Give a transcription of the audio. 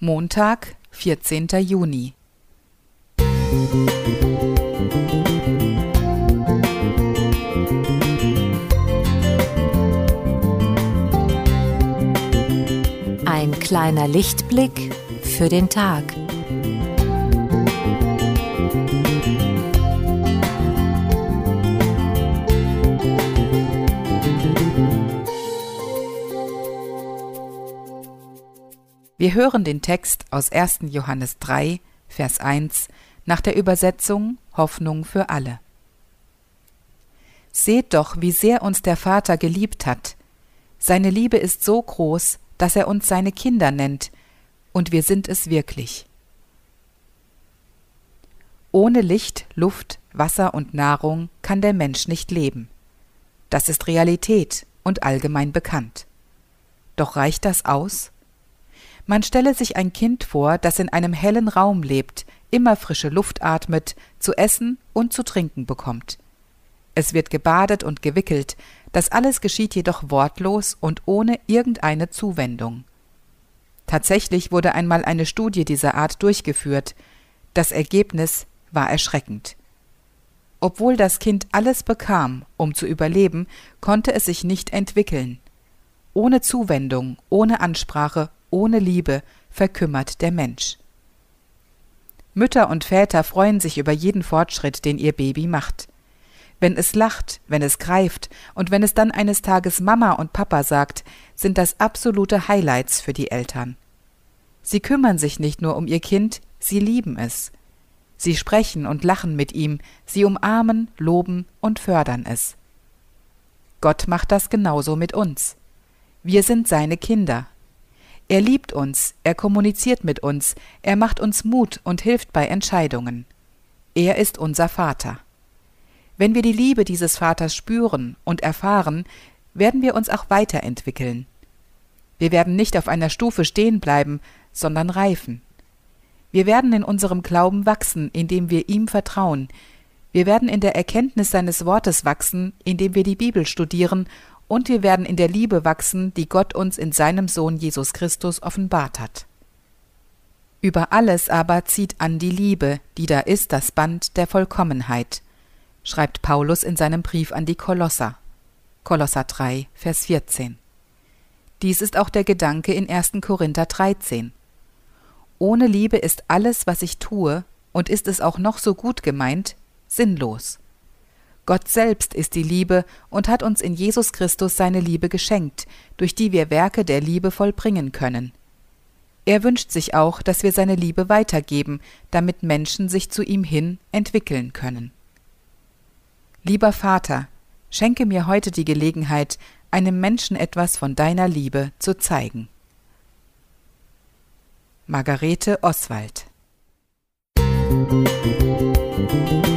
Montag, 14. Juni. Ein kleiner Lichtblick für den Tag. Wir hören den Text aus 1. Johannes 3, Vers 1 nach der Übersetzung Hoffnung für alle. Seht doch, wie sehr uns der Vater geliebt hat. Seine Liebe ist so groß, dass er uns seine Kinder nennt, und wir sind es wirklich. Ohne Licht, Luft, Wasser und Nahrung kann der Mensch nicht leben. Das ist Realität und allgemein bekannt. Doch reicht das aus? Man stelle sich ein Kind vor, das in einem hellen Raum lebt, immer frische Luft atmet, zu essen und zu trinken bekommt. Es wird gebadet und gewickelt, das alles geschieht jedoch wortlos und ohne irgendeine Zuwendung. Tatsächlich wurde einmal eine Studie dieser Art durchgeführt. Das Ergebnis war erschreckend. Obwohl das Kind alles bekam, um zu überleben, konnte es sich nicht entwickeln. Ohne Zuwendung, ohne Ansprache ohne Liebe verkümmert der Mensch. Mütter und Väter freuen sich über jeden Fortschritt, den ihr Baby macht. Wenn es lacht, wenn es greift und wenn es dann eines Tages Mama und Papa sagt, sind das absolute Highlights für die Eltern. Sie kümmern sich nicht nur um ihr Kind, sie lieben es. Sie sprechen und lachen mit ihm, sie umarmen, loben und fördern es. Gott macht das genauso mit uns. Wir sind seine Kinder, er liebt uns, er kommuniziert mit uns, er macht uns Mut und hilft bei Entscheidungen. Er ist unser Vater. Wenn wir die Liebe dieses Vaters spüren und erfahren, werden wir uns auch weiterentwickeln. Wir werden nicht auf einer Stufe stehen bleiben, sondern reifen. Wir werden in unserem Glauben wachsen, indem wir ihm vertrauen. Wir werden in der Erkenntnis seines Wortes wachsen, indem wir die Bibel studieren und wir werden in der Liebe wachsen, die Gott uns in seinem Sohn Jesus Christus offenbart hat. Über alles aber zieht an die Liebe, die da ist das Band der Vollkommenheit, schreibt Paulus in seinem Brief an die Kolosser. Kolosser 3, Vers 14. Dies ist auch der Gedanke in 1. Korinther 13. Ohne Liebe ist alles, was ich tue, und ist es auch noch so gut gemeint, sinnlos. Gott selbst ist die Liebe und hat uns in Jesus Christus seine Liebe geschenkt, durch die wir Werke der Liebe vollbringen können. Er wünscht sich auch, dass wir seine Liebe weitergeben, damit Menschen sich zu ihm hin entwickeln können. Lieber Vater, schenke mir heute die Gelegenheit, einem Menschen etwas von deiner Liebe zu zeigen. Margarete Oswald Musik